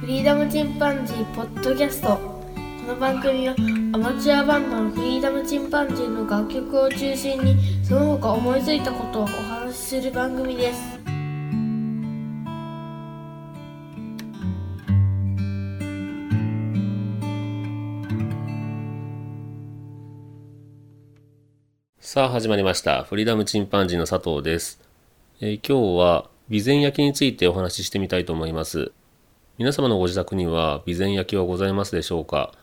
フリーダムチンパンジーポッドキャストこの番組はアマチュアバンドのフリーダムチンパンジーの楽曲を中心にその他思いついたことをお話しする番組ですさあ始まりました。フリーダムチンパンジーの佐藤です。えー今日は備前焼についてお話ししてみたいと思います。皆様のご自宅には備前焼はございますでしょうか？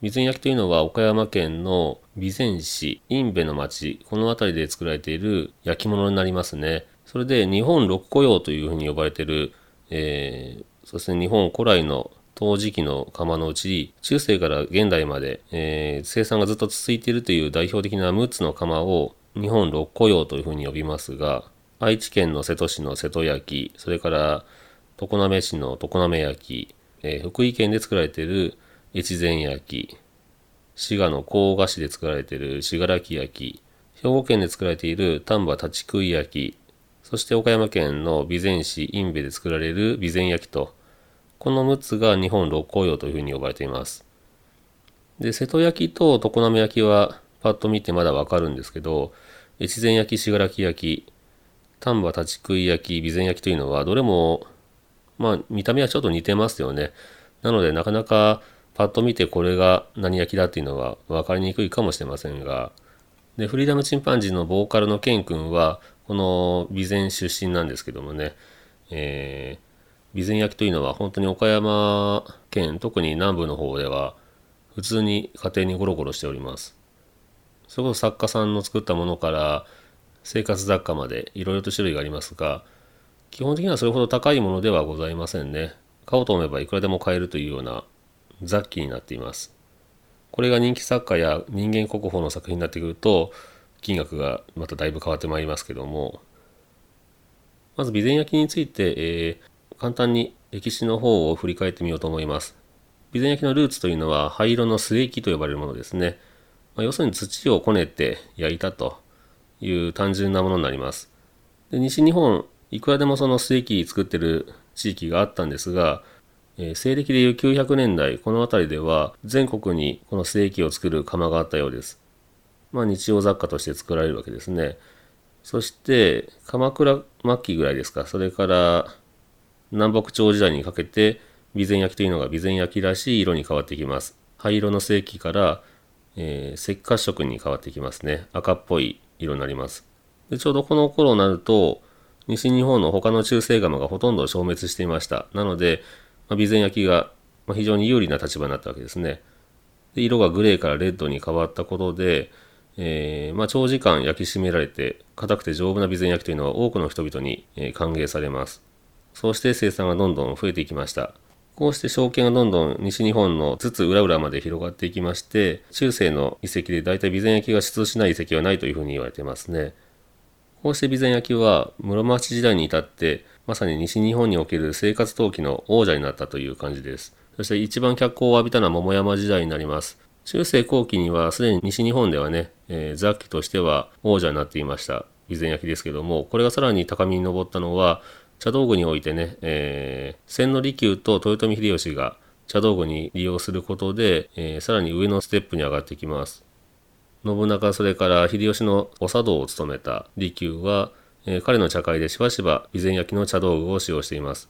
備前焼というのは岡山県の備前市、印部の町、この辺りで作られている焼き物になりますね。それで日本六古窯というふうに呼ばれている、えーそして日本古来の陶磁器の窯のうち、中世から現代まで、えー生産がずっと続いているという代表的な6つの窯を日本六古窯というふうに呼びますが、愛知県の瀬戸市の瀬戸焼、それから常滑市の常滑焼、えー福井県で作られている越前焼、滋賀の甲賀市で作られている信楽焼、兵庫県で作られている丹波立ち食い焼、そして岡山県の備前市印部で作られる備前焼と、この6つが日本六甲窯というふうに呼ばれています。で、瀬戸焼と常滑焼はパッと見てまだわかるんですけど、越前焼、信楽焼、丹波立ち食い焼、備前焼というのはどれも、まあ見た目はちょっと似てますよね。なのでなかなかパッと見てこれが何焼きだっていうのは分かりにくいかもしれませんが、で、フリーダムチンパンジーのボーカルのケン君は、この備前出身なんですけどもね、えー備前焼きというのは本当に岡山県、特に南部の方では、普通に家庭にゴロゴロしております。それこそ作家さんの作ったものから生活雑貨までいろいろと種類がありますが、基本的にはそれほど高いものではございませんね。買おうと思えばいくらでも買えるというような雑記になっています。これが人気作家や人間国宝の作品になってくると、金額がまただいぶ変わってまいりますけども、まず備前焼について、えー簡単に歴史の方を振り返ってみようと思います。備前焼のルーツというのは灰色の素液と呼ばれるものですね。まあ要するに土をこねて焼いたという単純なものになります。で西日本、いくらでもその素液作ってる地域があったんですが、えー西暦でいう900年代、この辺りでは全国にこの素液を作る窯があったようです。まあ日用雑貨として作られるわけですね。そして鎌倉末期ぐらいですか、それから南北朝時代にかけて備前焼というのが備前焼らしい色に変わってきます。灰色の正規から、えー赤褐色に変わってきますね。赤っぽい色になります。でちょうどこの頃になると西日本の他の中世窯がほとんど消滅していました。なので、まあ備前焼が非常に有利な立場になったわけですね。で色がグレーからレッドに変わったことで、えーまあ、長時間焼き締められて硬くて丈夫な備前焼というのは多くの人々に、え歓迎されます。そうして生産がどんどん増えていきました。こうして証券がどんどん西日本の津々浦々まで広がっていきまして、中世の遺跡で大体備前焼が出土しない遺跡はないというふうに言われてますね。こうして備前焼は室町時代に至って、まさに西日本における生活陶器の王者になったという感じです。そして一番脚光を浴びたのは桃山時代になります。中世後期にはすでに西日本ではね、えー雑器としては王者になっていました。備前焼ですけども、これがさらに高みに上ったのは、茶道具においてね、えー千利休と豊臣秀吉が茶道具に利用することで、えーさらに上のステップに上がってきます。信長それから秀吉のお茶道を務めた利休は、えー彼の茶会でしばしば備前焼の茶道具を使用しています。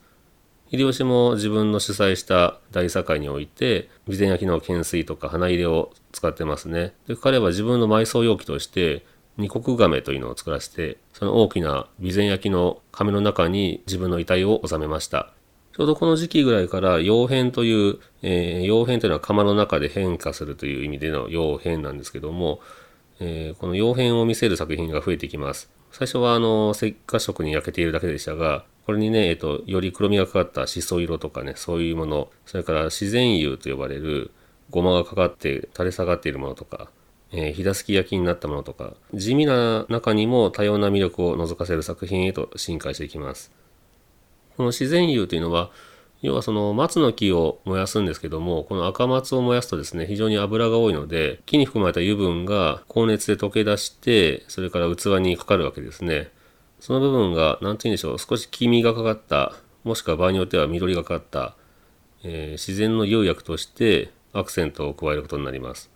秀吉も自分の主催した大茶会において備前焼の懸垂とか花入れを使ってますね。で彼は自分の埋葬容器として二国亀というのを作らせてその大きな備前焼の亀の中に自分の遺体を収めました。ちょうどこの時期ぐらいから傭変という、えー傭変というのは窯の中で変化するという意味での傭変なんですけども、えーこの傭変を見せる作品が増えてきます。最初はあの赤褐色に焼けているだけでしたが、これにね、えっと、より黒みがかかったしそ色とかね、そういうもの、それから自然油と呼ばれるごまがかかって垂れ下がっているものとか、えー、ひだすき焼きになったものとか、地味な中にも多様な魅力を覗かせる作品へと進化していきます。この自然油というのは、要はその松の木を燃やすんですけども、この赤松を燃やすとですね、非常に油が多いので、木に含まれた油分が高熱で溶け出して、それから器にかかるわけですね。その部分が、なんて言うんでしょう、少し黄身がかかった、もしくは場合によっては緑がかかった、えー、自然の釉薬としてアクセントを加えることになります。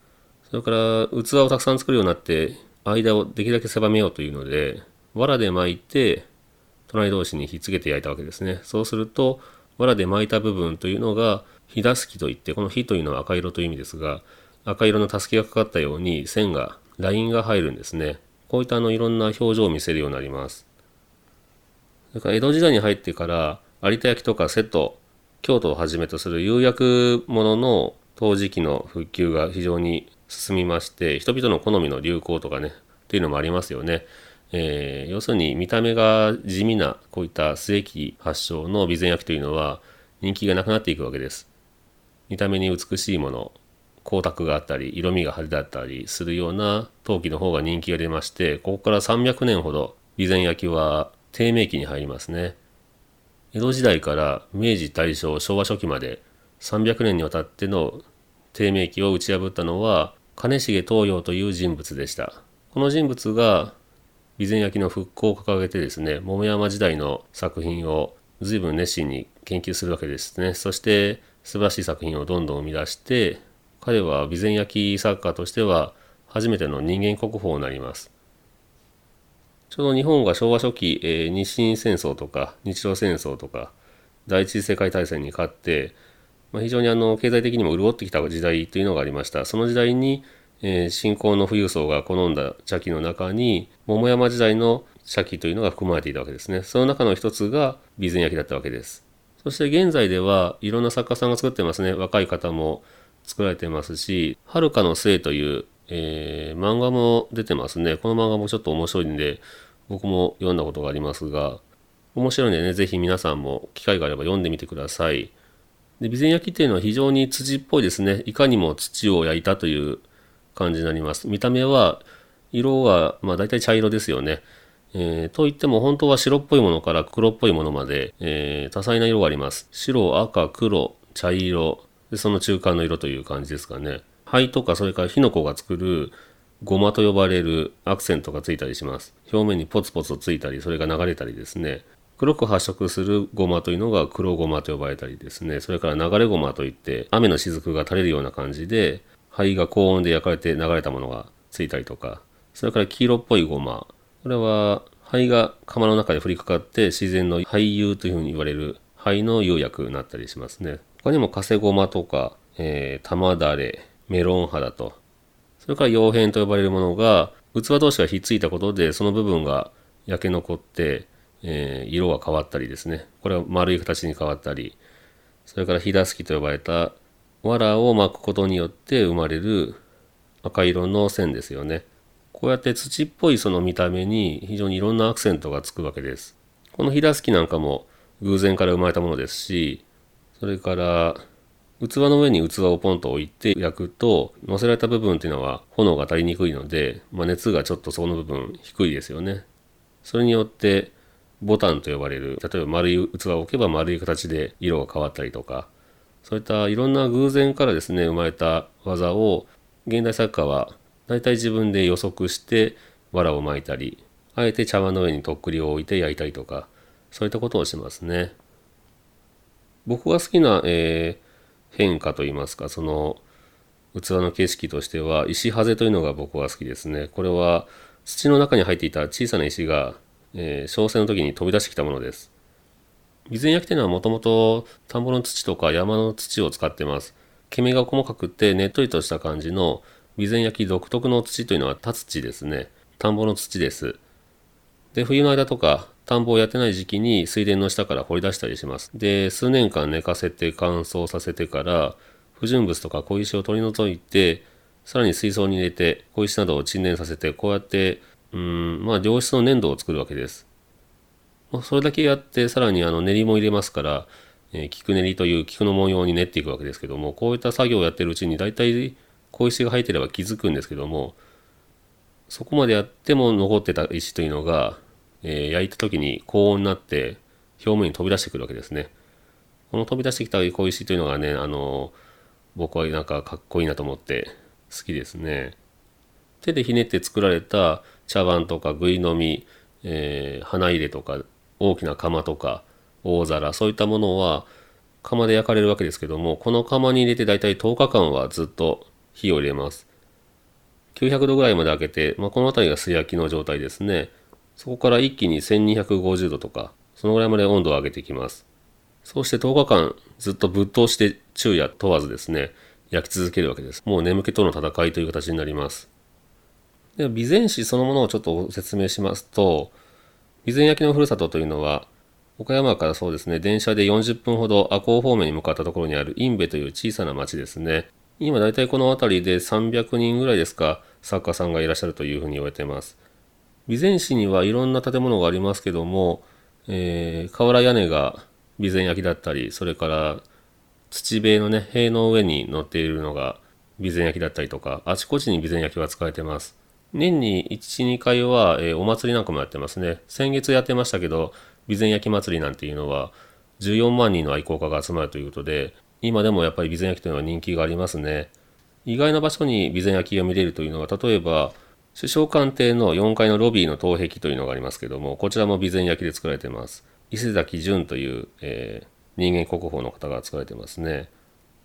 それから器をたくさん作るようになって間をできるだけ狭めようというので藁で巻いて隣同士にひっつけて焼いたわけですね。そうすると藁で巻いた部分というのが火出す木といってこの火というのは赤色という意味ですが赤色のたすきがかかったように線がラインが入るんですね。こういったあのいろんな表情を見せるようになります。それから江戸時代に入ってから有田焼とか瀬戸京都をはじめとする釉薬物の陶磁器の復旧が非常に進みまして人々の好みの流行とかねっていうのもありますよね。えー、要するに見た目が地味なこういった末期発祥の備前焼というのは人気がなくなっていくわけです。見た目に美しいもの光沢があったり色味が派手だったりするような陶器の方が人気が出ましてここから300年ほど備前焼は低迷期に入りますね。江戸時代から明治大正昭和初期まで300年にわたっての低迷期を打ち破ったのは金重東洋という人物でした。この人物が備前焼の復興を掲げてですね桃山時代の作品を随分熱心に研究するわけですね。そして素晴らしい作品をどんどん生み出して彼は備前焼作家としては初めての人間国宝になります。ちょうど日本が昭和初期、えー、日清戦争とか日露戦争とか第一次世界大戦に勝って、まあ、非常にあの経済的にも潤ってきた時代というのがありました。その時代に、えー、新興の富裕層が好んだ茶器の中に桃山時代の茶器というのが含まれていたわけですね。その中の一つが備前焼だったわけです。そして現在ではいろんな作家さんが作ってますね。若い方も作られてますし、遥かの生というえー、漫画も出てますね。この漫画もちょっと面白いんで、僕も読んだことがありますが、面白いんでね、ぜひ皆さんも機会があれば読んでみてください。で、備前焼っていうのは非常に土っぽいですね。いかにも土を焼いたという感じになります。見た目は、色は、まあ大体茶色ですよね。えー、といっても本当は白っぽいものから黒っぽいものまで、えー、多彩な色があります。白、赤、黒、茶色、でその中間の色という感じですかね。灰とかそれから火の粉が作るゴマと呼ばれるアクセントがついたりします。表面にポツポツとついたり、それが流れたりですね。黒く発色するゴマというのが黒ゴマと呼ばれたりですね。それから流れゴマといって雨の雫が垂れるような感じで灰が高温で焼かれて流れたものがついたりとか。それから黄色っぽいゴマ。これは灰が釜の中で降りかかって自然の灰油というふうに言われる灰の釉薬になったりしますね。他にもカセゴマとか、えー、玉だれ、メロン肌と、それから溶片と呼ばれるものが、器同士がひっついたことで、その部分が焼け残って、えー、色が変わったりですね。これは丸い形に変わったり、それからひだすきと呼ばれた藁を巻くことによって生まれる赤色の線ですよね。こうやって土っぽいその見た目に非常にいろんなアクセントがつくわけです。このひだすきなんかも偶然から生まれたものですし、それから器の上に器をポンと置いて焼くと乗せられた部分っていうのは炎が足りにくいので、まあ、熱がちょっとその部分低いですよね。それによってボタンと呼ばれる例えば丸い器を置けば丸い形で色が変わったりとかそういったいろんな偶然からですね生まれた技を現代作家は大体自分で予測して藁を巻いたりあえて茶碗の上にとっくりを置いて焼いたりとかそういったことをしますね。僕が好きな、えー変化といいますかその器の景色としては石ハゼというのが僕は好きですねこれは土の中に入っていた小さな石が、えー、小生の時に飛び出してきたものです備前焼というのはもともと田んぼの土とか山の土を使ってます毛目が細かくてねっとりとした感じの備前焼独特の土というのは田土ですね田んぼの土ですで冬の間とか田んぼをやってない時期に水田の下から掘り出したりします。で、数年間寝かせて乾燥させてから、不純物とか小石を取り除いて、さらに水槽に入れて、小石などを沈殿させて、こうやって、うん、まあ、良質の粘土を作るわけです。それだけやって、さらにあの練りも入れますから、えー、菊練りという菊の文様に練っていくわけですけども、こういった作業をやってるうちに、大体小石が入ってれば気づくんですけども、そこまでやっても残ってた石というのが、えー、焼いた時に高温になって表面に飛び出してくるわけですね。この飛び出してきた小石というのがね、あの、僕はなんかかっこいいなと思って好きですね。手でひねって作られた茶碗とかぐいのみ、えー、花入れとか大きな釜とか大皿そういったものは釜で焼かれるわけですけどもこの釜に入れて大体10日間はずっと火を入れます。900度ぐらいまで開けて、まあ、この辺りが素焼きの状態ですね。そこから一気に1250度とかそのぐらいまで温度を上げていきます。そうして10日間ずっとぶっ通して昼夜問わずですね焼き続けるわけです。もう眠気との戦いという形になります。では備前市そのものをちょっと説明しますと備前焼のふるさとというのは岡山からそうですね電車で40分ほど赤穂方面に向かったところにある印部という小さな町ですね。今大体この辺りで300人ぐらいですか作家さんがいらっしゃるというふうに言われています。備前市にはいろんな建物がありますけども、えー、瓦屋根が備前焼だったりそれから土塀のね塀の上に乗っているのが備前焼だったりとかあちこちに備前焼が使われてます。年に1、2回は、えー、お祭りなんかもやってますね。先月やってましたけど、備前焼祭りなんていうのは、14万人の愛好家が集まるということで、今でもやっぱり備前焼というのは人気がありますね。意外な場所に備前焼が見れるというのは、例えば、首相官邸の4階のロビーの東壁というのがありますけども、こちらも備前焼で作られてます。伊勢崎淳という、えー、人間国宝の方が作られてますね。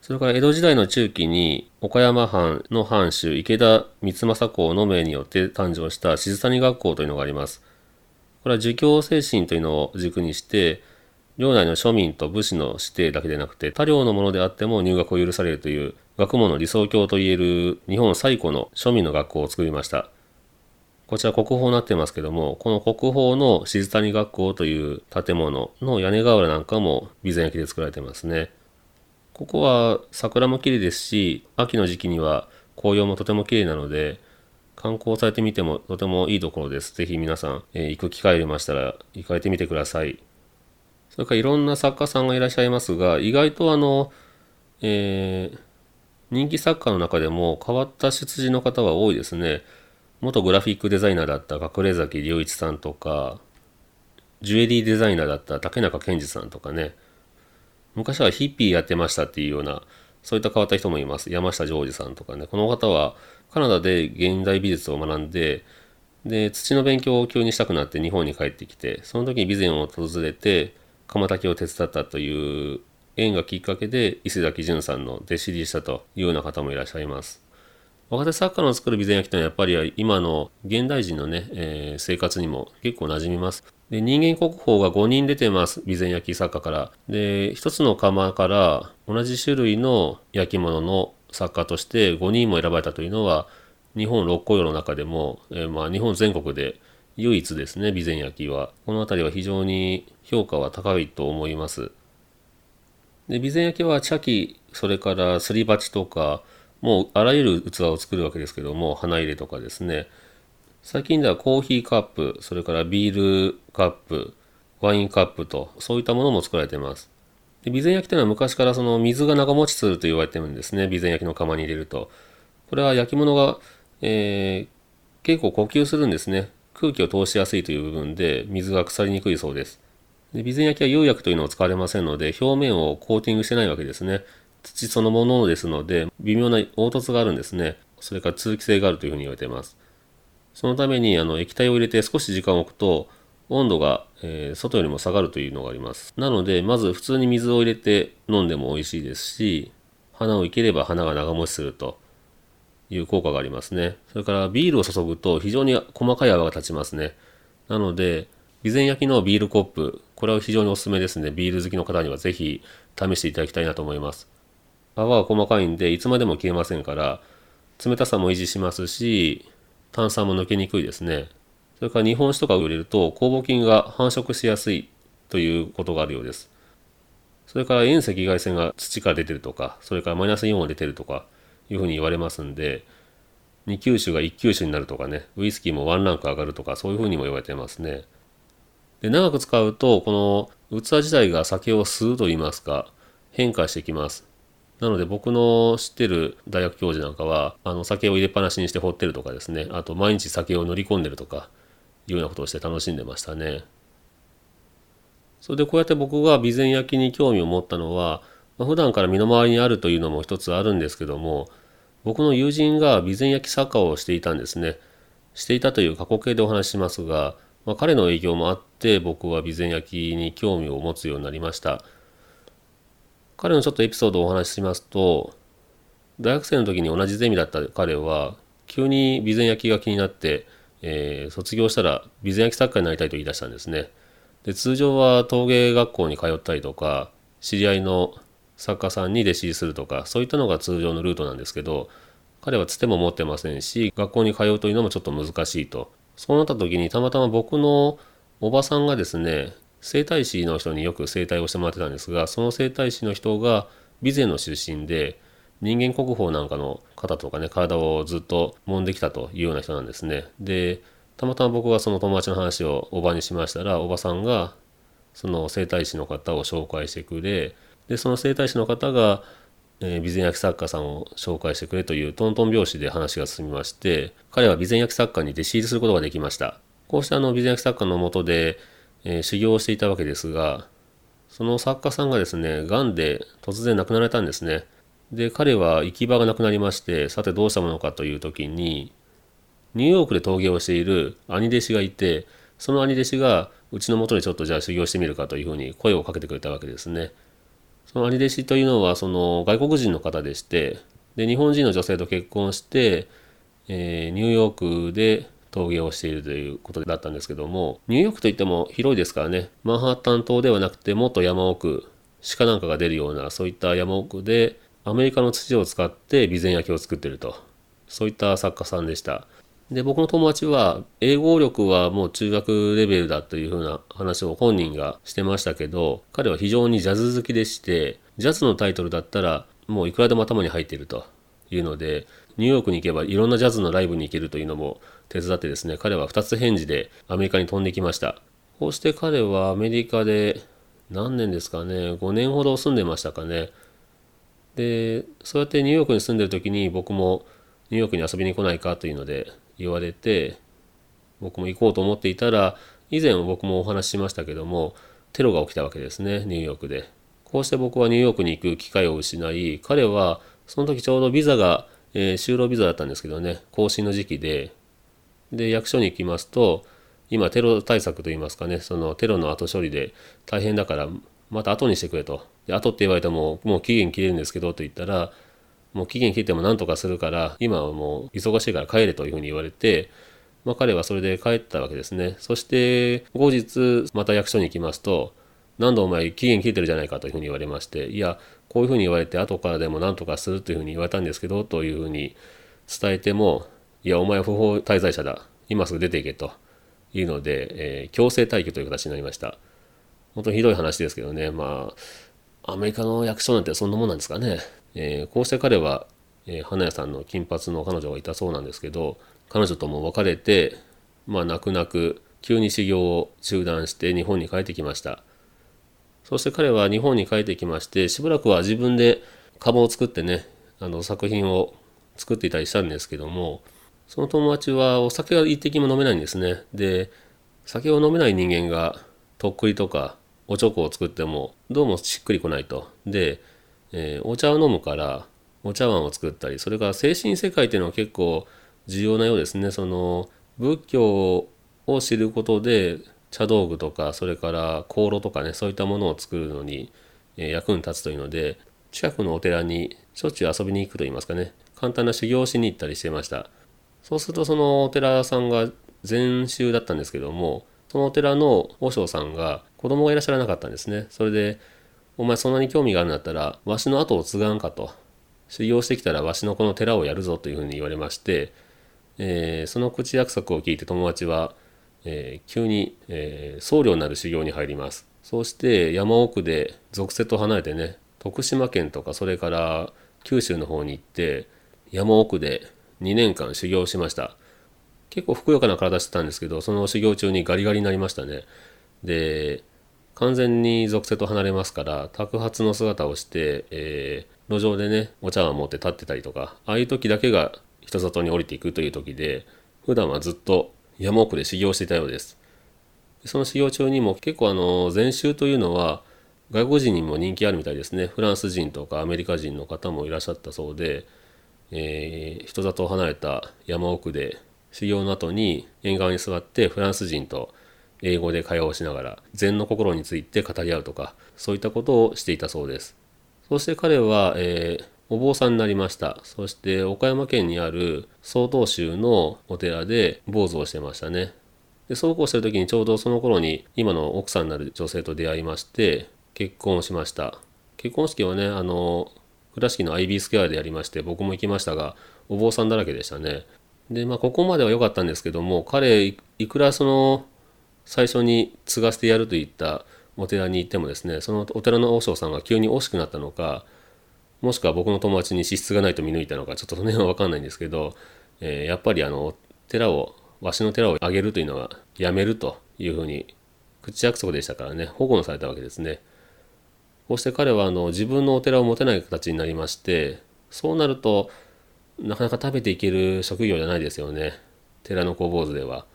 それから江戸時代の中期に岡山藩の藩主池田光政公の命によって誕生した静谷学校というのがあります。これは儒教精神というのを軸にして領内の庶民と武士の指定だけでなくて他領のものであっても入学を許されるという学問の理想郷といえる日本最古の庶民の学校を作りました。こちら国宝になってますけども、この国宝の静谷学校という建物の屋根瓦なんかも備前焼で作られてますね。ここは桜も綺麗ですし、秋の時期には紅葉もとても綺麗なので、観光されてみてもとてもいいところです。ぜひ皆さん、えー、行く機会ありましたら行かれてみてください。それからいろんな作家さんがいらっしゃいますが、意外とあの、えー、人気作家の中でも変わった出自の方は多いですね。元グラフィックデザイナーだった隠れ崎隆一さんとか、ジュエリーデザイナーだった竹中健二さんとかね、昔はヒッピーやってましたっていうような、そういった変わった人もいます。山下ジョージさんとかね。この方はカナダで現代美術を学んで、で、土の勉強を急にしたくなって日本に帰ってきて、その時に備前を訪れて、釜炊きを手伝ったという縁がきっかけで伊勢崎潤さんの弟子入りしたというような方もいらっしゃいます。若手作家の作る備前焼というのはやっぱり今の現代人のね、えー、生活にも結構馴染みます。で、人間国宝が5人出てます。備前焼作家から。で、一つの窯から同じ種類の焼き物の作家として5人も選ばれたというのは、日本六古窯の中でも、えー、まあ日本全国で唯一ですね、備前焼は。この辺りは非常に評価は高いと思います。で、備前焼は茶器、それからすり鉢とか、もうあらゆる器を作るわけですけども、花入れとかですね、最近ではコーヒーカップ、それからビールカップ、ワインカップと、そういったものも作られています。で備前焼きというのは昔からその水が長持ちすると言われてるんですね。備前焼きの窯に入れると。これは焼き物が、えー、結構呼吸するんですね。空気を通しやすいという部分で水が腐りにくいそうです。で備前焼きは釉薬というのを使われませんので、表面をコーティングしてないわけですね。土そのものですので、微妙な凹凸があるんですね。それから通気性があるというふうに言われています。そのためにあの液体を入れて少し時間を置くと温度が、えー、外よりも下がるというのがあります。なので、まず普通に水を入れて飲んでも美味しいですし、花を生ければ花が長持ちするという効果がありますね。それからビールを注ぐと非常に細かい泡が立ちますね。なので、備前焼きのビールコップ、これは非常におすすめですね。ビール好きの方にはぜひ試していただきたいなと思います。泡は細かいんで、いつまでも消えませんから、冷たさも維持しますし、炭酸も抜けにくいですね。それから日本酒とかを入れると酵母菌が繁殖しやすいということがあるようです。それから遠赤外線が土から出てるとか、それからマイナスイオンが出てるとかいうふうに言われますんで、2級酒が1級酒になるとかね、ウイスキーもワンランク上がるとか、そういうふうにも言われてますね。で、長く使うと、この器自体が酒を吸うと言いますか、変化してきます。なので僕の知ってる大学教授なんかは、あの酒を入れっぱなしにして放ってるとかですね、あと毎日酒を乗り込んでるとか、いうようなことをして楽しんでましたね。それでこうやって僕が備前焼に興味を持ったのは、まあ、普段から身の回りにあるというのも一つあるんですけども、僕の友人が備前焼作家をしていたんですね。していたという過去形でお話ししますが、まあ、彼の影響もあって僕は備前焼に興味を持つようになりました。彼のちょっとエピソードをお話ししますと大学生の時に同じゼミだった彼は急に備前焼きが気になって、えー、卒業したら備前焼き作家になりたいと言い出したんですね。で通常は陶芸学校に通ったりとか知り合いの作家さんに弟子入りするとかそういったのが通常のルートなんですけど彼はつても持ってませんし学校に通うというのもちょっと難しいとそうなった時にたまたま僕のおばさんがですね整体師の人によく整体をしてもらってたんですがその整体師の人が備前の出身で人間国宝なんかの方とかね体をずっと揉んできたというような人なんですね。でたまたま僕がその友達の話をおばにしましたらおばさんがその整体師の方を紹介してくれでその整体師の方が、えー、備前焼作家さんを紹介してくれというトントン拍子で話が進みまして彼は備前焼作家に弟子入りすることができましたこうしたあの備前焼作家のもとで、えー、修行をしていたわけですがその作家さんがですねがんで突然亡くなられたんですねで彼は行き場がなくなりましてさてどうしたものかという時にニューヨークで陶芸をしている兄弟子がいてその兄弟子がうちのもとにちょっとじゃあ修行してみるかというふうに声をかけてくれたわけですね。その兄弟子というのはその外国人の方でしてで日本人の女性と結婚して、えー、ニューヨークで陶芸をしているということだったんですけどもニューヨークといっても広いですからねマンハッタン島ではなくてもっと山奥鹿なんかが出るようなそういった山奥でアメリカの土を使って備前焼を作ってるとそういった作家さんでした。で、僕の友達は、英語力はもう中学レベルだというふうな話を本人がしてましたけど、彼は非常にジャズ好きでして、ジャズのタイトルだったら、もういくらでも頭に入っているというので、ニューヨークに行けばいろんなジャズのライブに行けるというのも手伝ってですね、彼は2つ返事でアメリカに飛んできました。こうして彼はアメリカで何年ですかね、5年ほど住んでましたかね。で、そうやってニューヨークに住んでる時に僕もニューヨークに遊びに来ないかというので言われて僕も行こうと思っていたら以前僕もお話ししましたけどもテロが起きたわけですねニューヨークでこうして僕はニューヨークに行く機会を失い彼はその時ちょうどビザが、えー、就労ビザだったんですけどね更新の時期でで役所に行きますと今テロ対策といいますかねそのテロの後処理で大変だからまた後にしてくれと。で後って言われてももう期限切れるんですけどと言ったらもう期限切っても何とかするから今はもう忙しいから帰れというふうに言われて、まあ、彼はそれで帰ったわけですね。そして後日また役所に行きますと何度お前期限切れてるじゃないかというふうに言われましていやこういうふうに言われて後からでも何とかするというふうに言われたんですけどというふうに伝えてもいやお前不法滞在者だ。今すぐ出ていけと。いうので、えー、強制退去という形になりました。本当にひどい話ですけどね。まあアメリカの役所なんてそんなもんなんですかね。えー、こうして彼は、えー、花屋さんの金髪の彼女がいたそうなんですけど彼女とも別れてまあ泣く泣く急に修行を中断して日本に帰ってきました。そして彼は日本に帰ってきましてしばらくは自分で株を作ってねあの作品を作っていたりしたんですけどもその友達はお酒が一滴も飲めないんですね。で酒を飲めない人間がとっくりとかおちょこを作ってもどうもしっくりこないと。でえー、お茶を飲むからお茶碗を作ったりそれから精神世界っていうのは結構重要なようですね。その仏教を知ることで茶道具とかそれから香炉とかねそういったものを作るのに、えー、役に立つというので近くのお寺にしょっちゅう遊びに行くといいますかね。簡単な修行をしに行ったりしてました。そうするとそのお寺さんが禅宗だったんですけどもそのお寺の和尚さんが子供がいらっしゃらなかったんですねそれでお前そんなに興味があるんだったら、わしの後を継がんかと。修行してきたらわしのこの寺をやるぞというふうに言われまして、えー、その口約束を聞いて友達は、えー、急に、えー、僧侶になる修行に入ります。そうして山奥で俗世と離れてね、徳島県とかそれから九州の方に行って、山奥で2年間修行しました。結構ふくよかな体してたんですけど、その修行中にガリガリになりましたね。で、完全に属性と離れますから托髪の姿をして、えー、路上でねお茶碗持って立ってたりとかああいう時だけが人里に降りていくという時で普段はずっと山奥で修行していたようですその修行中にも結構あの禅宗というのは外国人にも人気あるみたいですねフランス人とかアメリカ人の方もいらっしゃったそうで、えー、人里を離れた山奥で修行の後に縁側に座ってフランス人と英語で会話をしながら禅の心について語り合うとかそういったことをしていたそうです。そして彼は、えーお坊さんになりました。そして岡山県にある曹洞宗のお寺で坊主をしてましたね。でそうこうしてる時にちょうどその頃に今の奥さんになる女性と出会いまして結婚をしました。結婚式はねあの倉敷の IB スクエアでやりまして僕も行きましたがお坊さんだらけでしたねでまあここまでは良かったんですけども彼いくらその最初に継がせてやるといったお寺に行ってもですねそのお寺の和尚さんが急に惜しくなったのかもしくは僕の友達に資質がないと見抜いたのかちょっとその辺は分かんないんですけど、えー、やっぱりあの寺をわしの寺をあげるというのはやめるというふうに口約束でしたからね保護されたわけですね。こうして彼はあの自分のお寺を持てない形になりましてそうなるとなかなか食べていける職業じゃないですよね。寺の工房図では。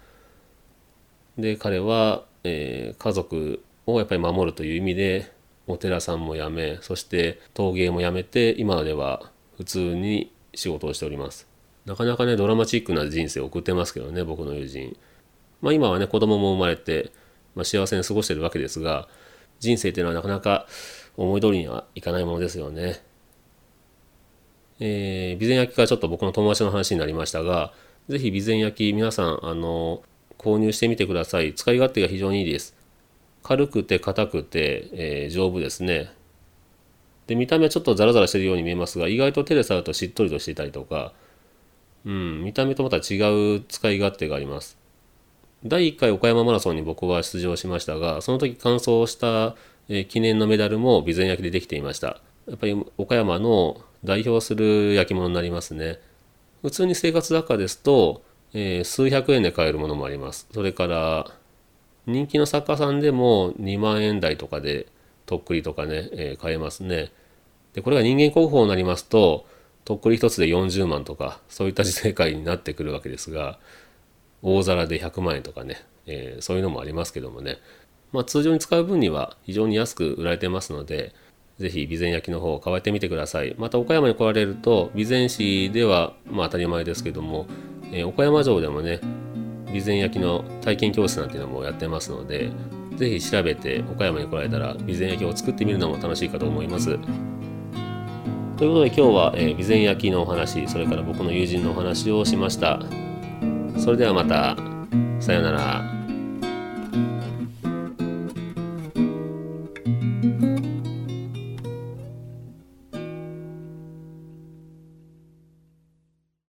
で彼は、えー、家族をやっぱり守るという意味でお寺さんも辞めそして陶芸も辞めて今では普通に仕事をしております。なかなかねドラマチックな人生を送ってますけどね僕の友人。まあ今はね子供も生まれて、まあ、幸せに過ごしてるわけですが人生っていうのはなかなか思い通りにはいかないものですよねえー、備前焼からちょっと僕の友達の話になりましたが是非備前焼き皆さんあの購入してみてください使い勝手が非常にいいです軽くて硬くて、えー、丈夫ですね。で見た目はちょっとザラザラしてるように見えますが意外と手で触るとしっとりとしていたりとか、うん、見た目とまた違う使い勝手があります。第1回岡山マラソンに僕は出場しましたがその時完走した、えー、記念のメダルも備前焼でできていました。やっぱり岡山の代表する焼き物になりますね。普通に生活雑貨ですと、えー、数百円で買えるものもあります。それから人気の作家さんでも2万円台とかでとっくりとかね、えー、買えますね。でこれが人間国宝になりますととっくり一つで40万とかそういった時世界になってくるわけですが大皿で100万円とかね、えー、そういうのもありますけどもね、まあ、通常に使う分には非常に安く売られてますので是非備前焼の方を買われてみてくださいまた岡山に来られると備前市ではまあ当たり前ですけども、えー、岡山城でもね備前焼の体験教室なんていうのもやってますので是非調べて岡山に来られたら備前焼を作ってみるのも楽しいかと思います。ということで今日は、えー、備前焼のお話それから僕の友人のお話をしました。それではまたさようなら。